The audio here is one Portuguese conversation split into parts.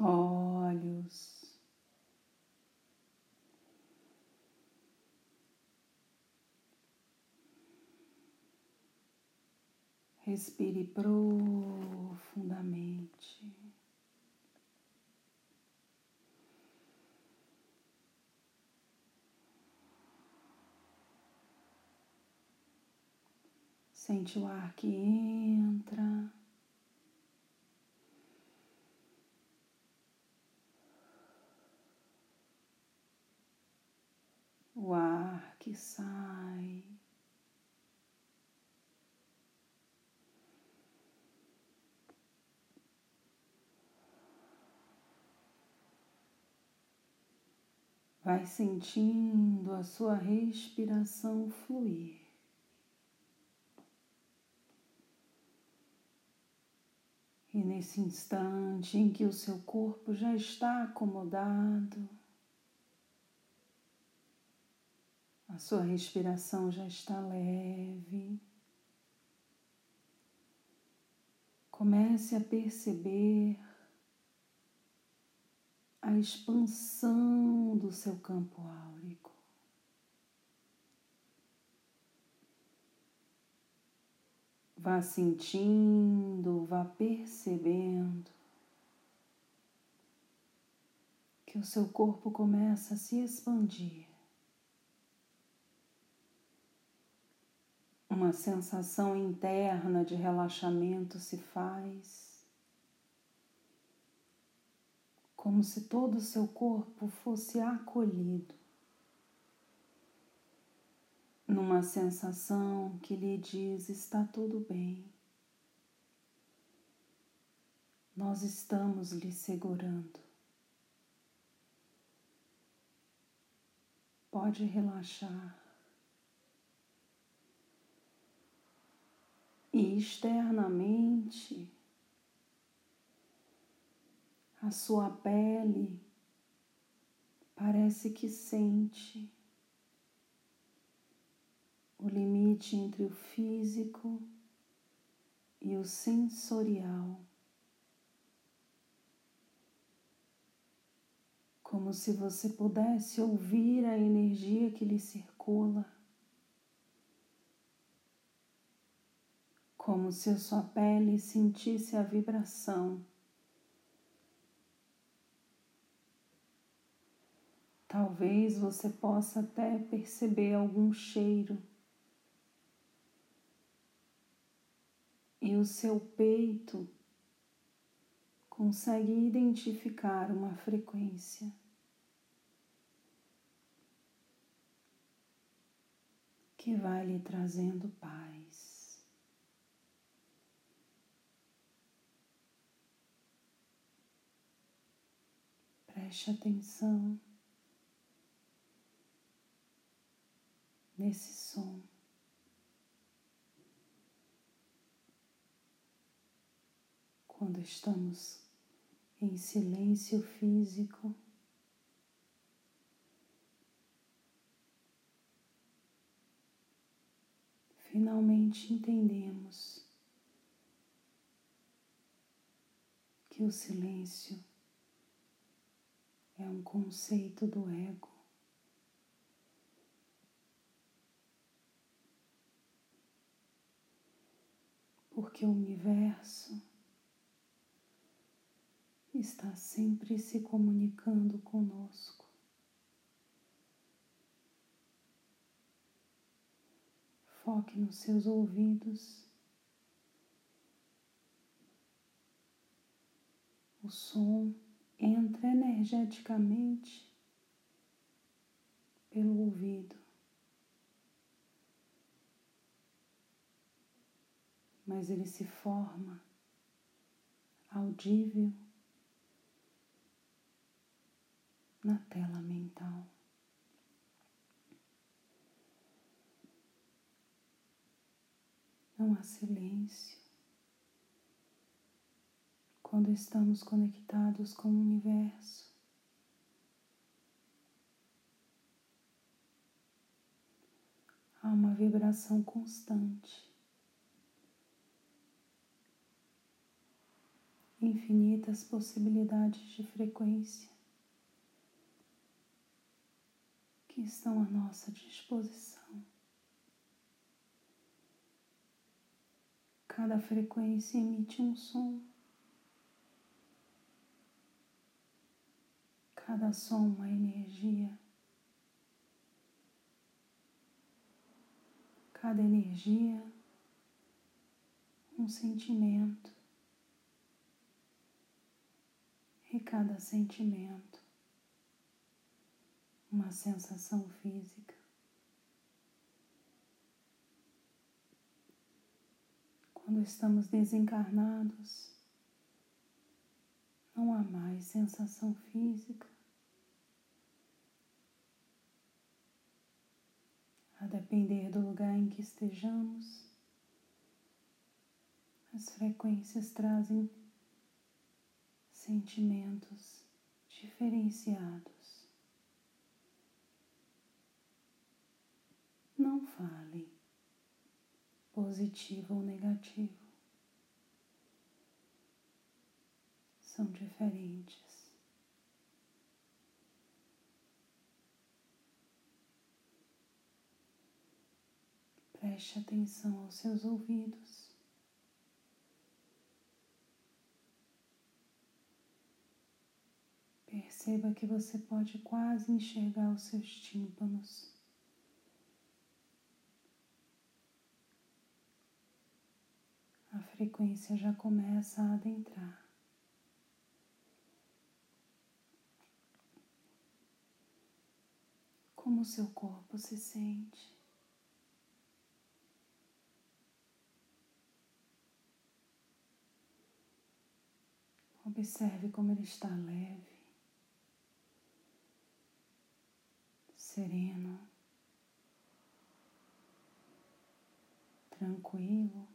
olhos. Respire profundamente. Sente o ar que entra. O ar que sai. Vai sentindo a sua respiração fluir. E nesse instante em que o seu corpo já está acomodado, a sua respiração já está leve, comece a perceber a expansão do seu campo áurico. Vá sentindo, vá percebendo que o seu corpo começa a se expandir. Uma sensação interna de relaxamento se faz. como se todo o seu corpo fosse acolhido numa sensação que lhe diz: está tudo bem. Nós estamos lhe segurando. Pode relaxar. E externamente, a sua pele parece que sente o limite entre o físico e o sensorial. Como se você pudesse ouvir a energia que lhe circula. Como se sua pele sentisse a vibração Talvez você possa até perceber algum cheiro. E o seu peito consegue identificar uma frequência. Que vai lhe trazendo paz. Preste atenção. nesse som. Quando estamos em silêncio físico, finalmente entendemos que o silêncio é um conceito do ego. porque o universo está sempre se comunicando conosco. Foque nos seus ouvidos. O som entra energeticamente pelo ouvido. mas ele se forma audível na tela mental. Não há silêncio quando estamos conectados com o universo. Há uma vibração constante infinitas possibilidades de frequência que estão à nossa disposição. Cada frequência emite um som. Cada som uma energia. Cada energia um sentimento. E cada sentimento uma sensação física. Quando estamos desencarnados, não há mais sensação física. A depender do lugar em que estejamos, as frequências trazem sentimentos diferenciados. Não fale positivo ou negativo. São diferentes. Preste atenção aos seus ouvidos. Perceba que você pode quase enxergar os seus tímpanos. A frequência já começa a adentrar. Como seu corpo se sente? Observe como ele está leve. sereno, tranquilo,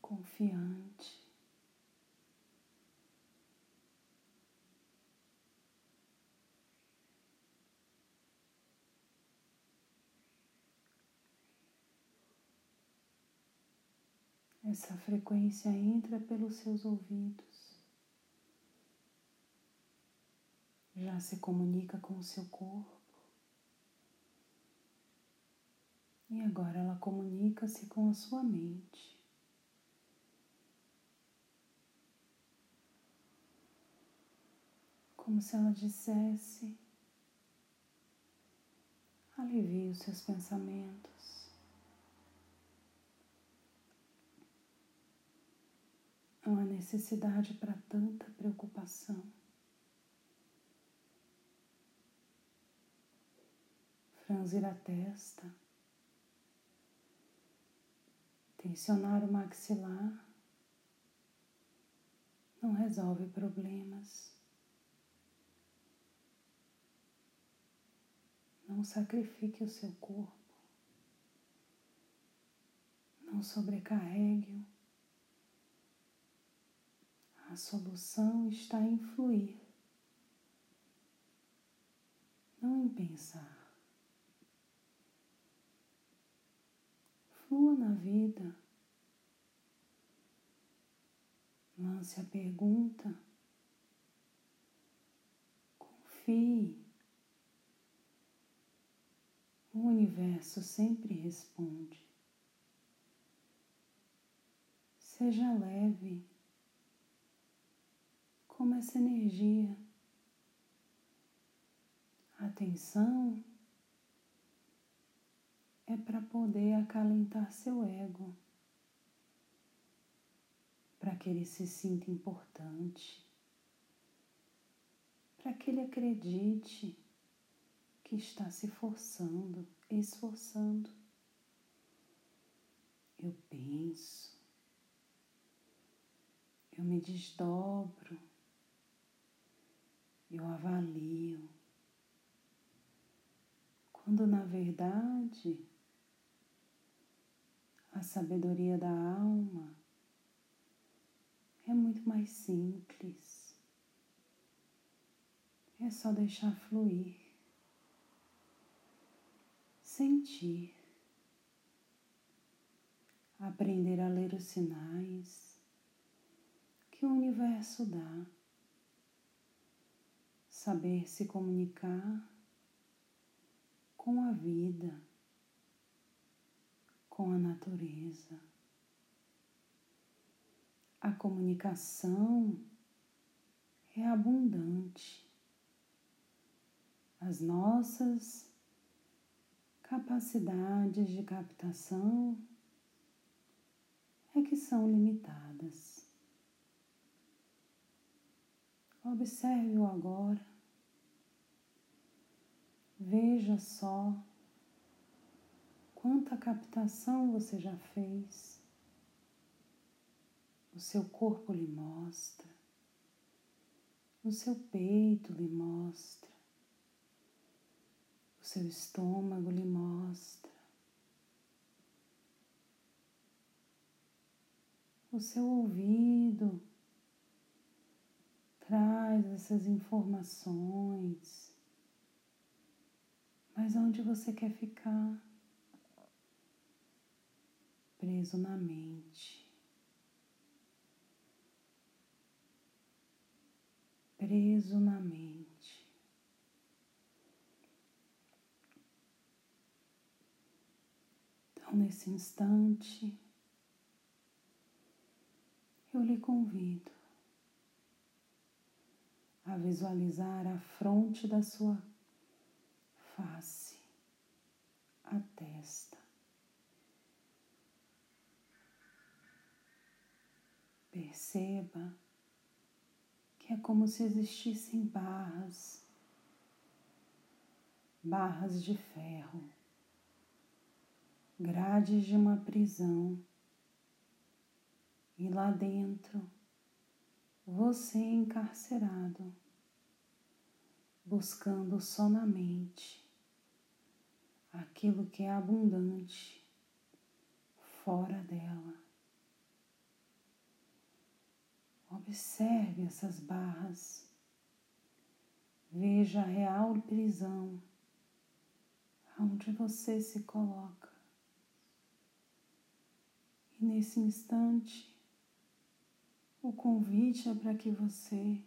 confiante. Essa frequência entra pelos seus ouvidos. já se comunica com o seu corpo. E agora ela comunica-se com a sua mente. Como se ela dissesse: alivie os seus pensamentos. Não há necessidade para tanta preocupação. franzir a testa, tensionar o maxilar, não resolve problemas. Não sacrifique o seu corpo. Não sobrecarregue-o. A solução está em fluir, não em pensar. Flua na vida. Lance a pergunta. Confie. O universo sempre responde. Seja leve, como essa energia. Atenção é para poder acalentar seu ego, para que ele se sinta importante, para que ele acredite que está se forçando, esforçando. Eu penso, eu me desdobro, eu avalio, quando na verdade a sabedoria da alma é muito mais simples. É só deixar fluir, sentir, aprender a ler os sinais que o universo dá, saber se comunicar com a vida, com a natureza. A comunicação é abundante. As nossas capacidades de captação é que são limitadas. Observe-o agora. Veja só quanta captação você já fez. O seu corpo lhe mostra, o seu peito lhe mostra, o seu estômago lhe mostra. O seu ouvido traz essas informações, mas onde você quer ficar? Preso na mente. Preso na mente. Então, nesse instante, eu lhe convido a visualizar a fronte da sua face, a testa. Perceba que é como se existissem barras, barras de ferro, grades de uma prisão, e lá dentro você encarcerado, buscando só na mente aquilo que é abundante fora dela. Observe essas barras, veja a real prisão onde você se coloca. E nesse instante, o convite é para que você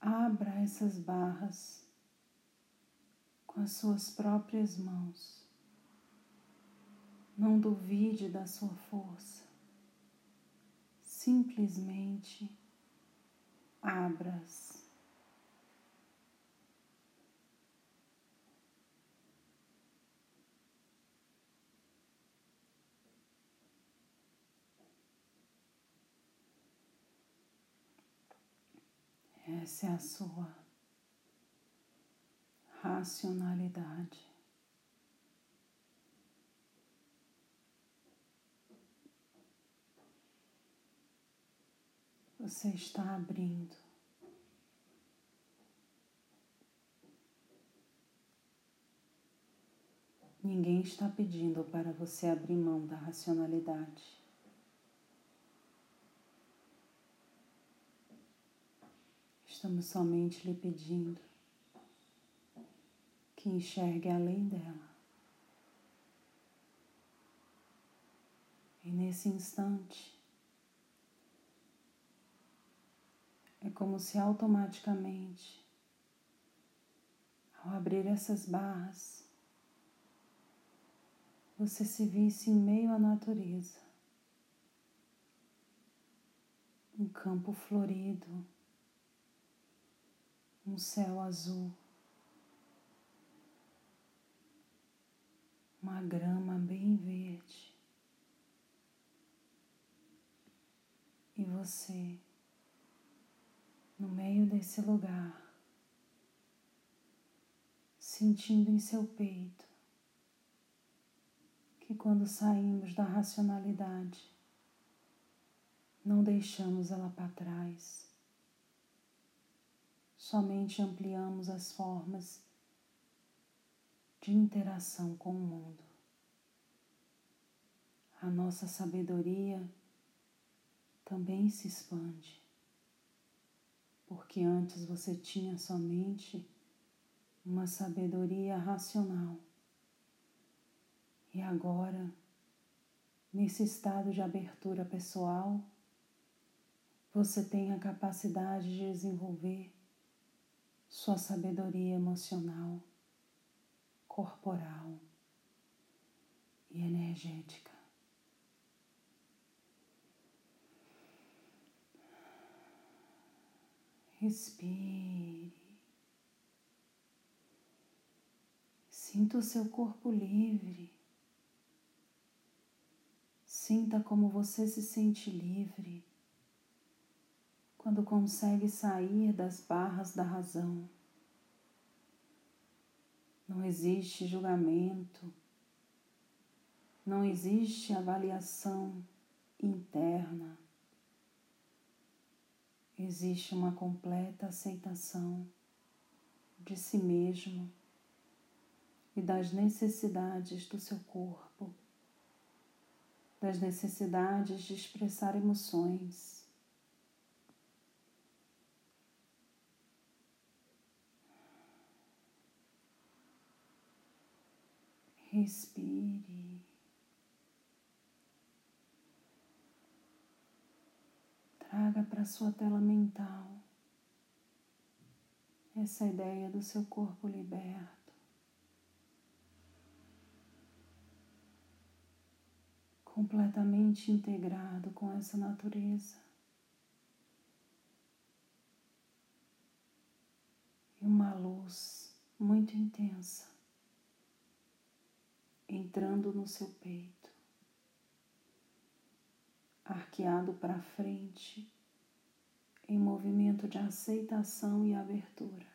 abra essas barras com as suas próprias mãos. Não duvide da sua força. Simplesmente abra-as. Essa é a sua racionalidade. Você está abrindo. Ninguém está pedindo para você abrir mão da racionalidade. Estamos somente lhe pedindo que enxergue além dela. E nesse instante, é como se automaticamente, ao abrir essas barras, você se visse em meio à natureza, um campo florido um céu azul, uma grama bem verde. E você no meio desse lugar, sentindo em seu peito que quando saímos da racionalidade, não deixamos ela para trás. Somente ampliamos as formas de interação com o mundo. A nossa sabedoria também se expande, porque antes você tinha somente uma sabedoria racional e agora nesse estado de abertura pessoal, você tem a capacidade de desenvolver sua sabedoria emocional, corporal e energética. Respire. Sinta o seu corpo livre. Sinta como você se sente livre quando consegue sair das barras da razão. Não existe julgamento, não existe avaliação interna existe uma completa aceitação de si mesmo e das necessidades do seu corpo, das necessidades de expressar emoções. Respire. Traga para sua tela mental essa ideia do seu corpo liberto, completamente integrado com essa natureza. E uma luz muito intensa entrando no seu peito arqueado para frente, em movimento de aceitação e abertura.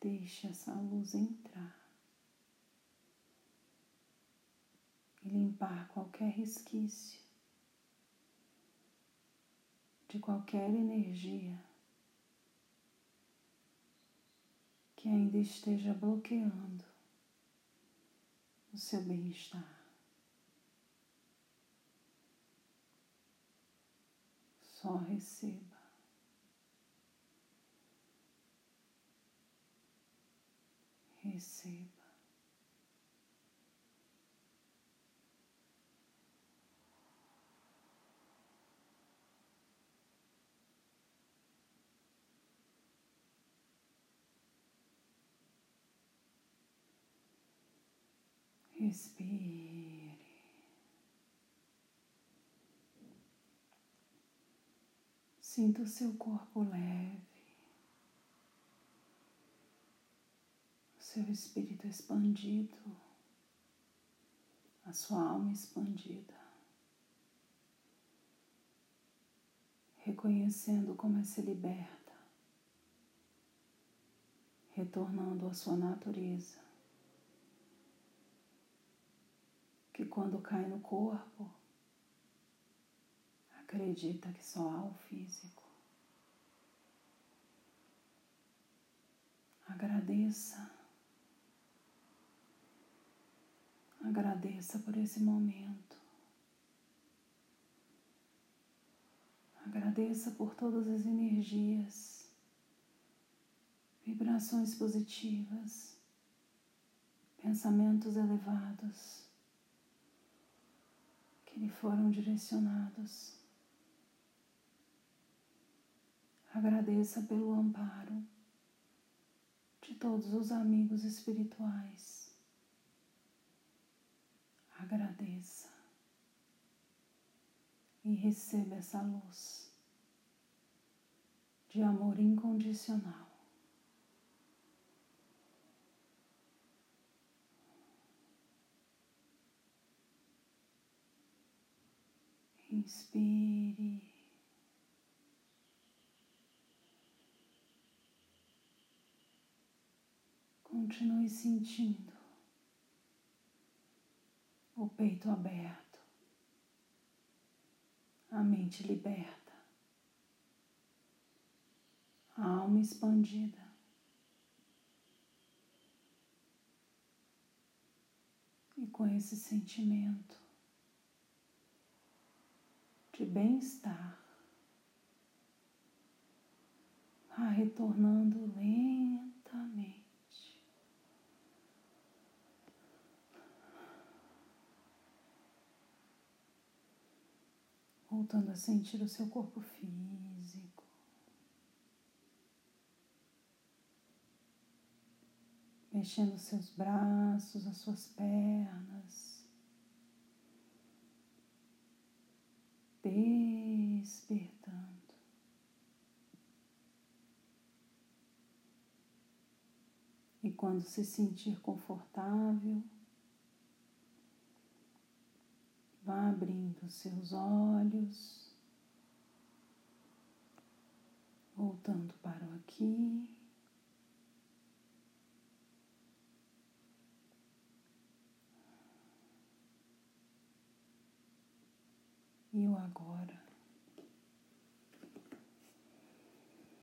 Deixe essa luz entrar e limpar qualquer resquício de qualquer energia que ainda esteja bloqueando o seu bem-estar. Só receba. Receba. Respire. Sinta o seu corpo leve, o seu espírito expandido, a sua alma expandida, reconhecendo como é se liberta, retornando à sua natureza, que quando cai no corpo, acredita que só há o físico. Agradeça. Agradeça por esse momento. Agradeça por todas as energias, vibrações positivas, pensamentos elevados lhe foram direcionados. Agradeça pelo amparo de todos os amigos espirituais. Agradeça e receba essa luz de amor incondicional. Inspire. Continue sentindo o peito aberto, a mente liberta, a alma expandida. E com esse sentimento de bem-estar. Ah, retornando lentamente. Voltando a sentir o seu corpo físico. Mexendo seus braços, as suas pernas. Despertando. E quando se sentir confortável, vá abrindo seus olhos, voltando para o aqui. e o agora.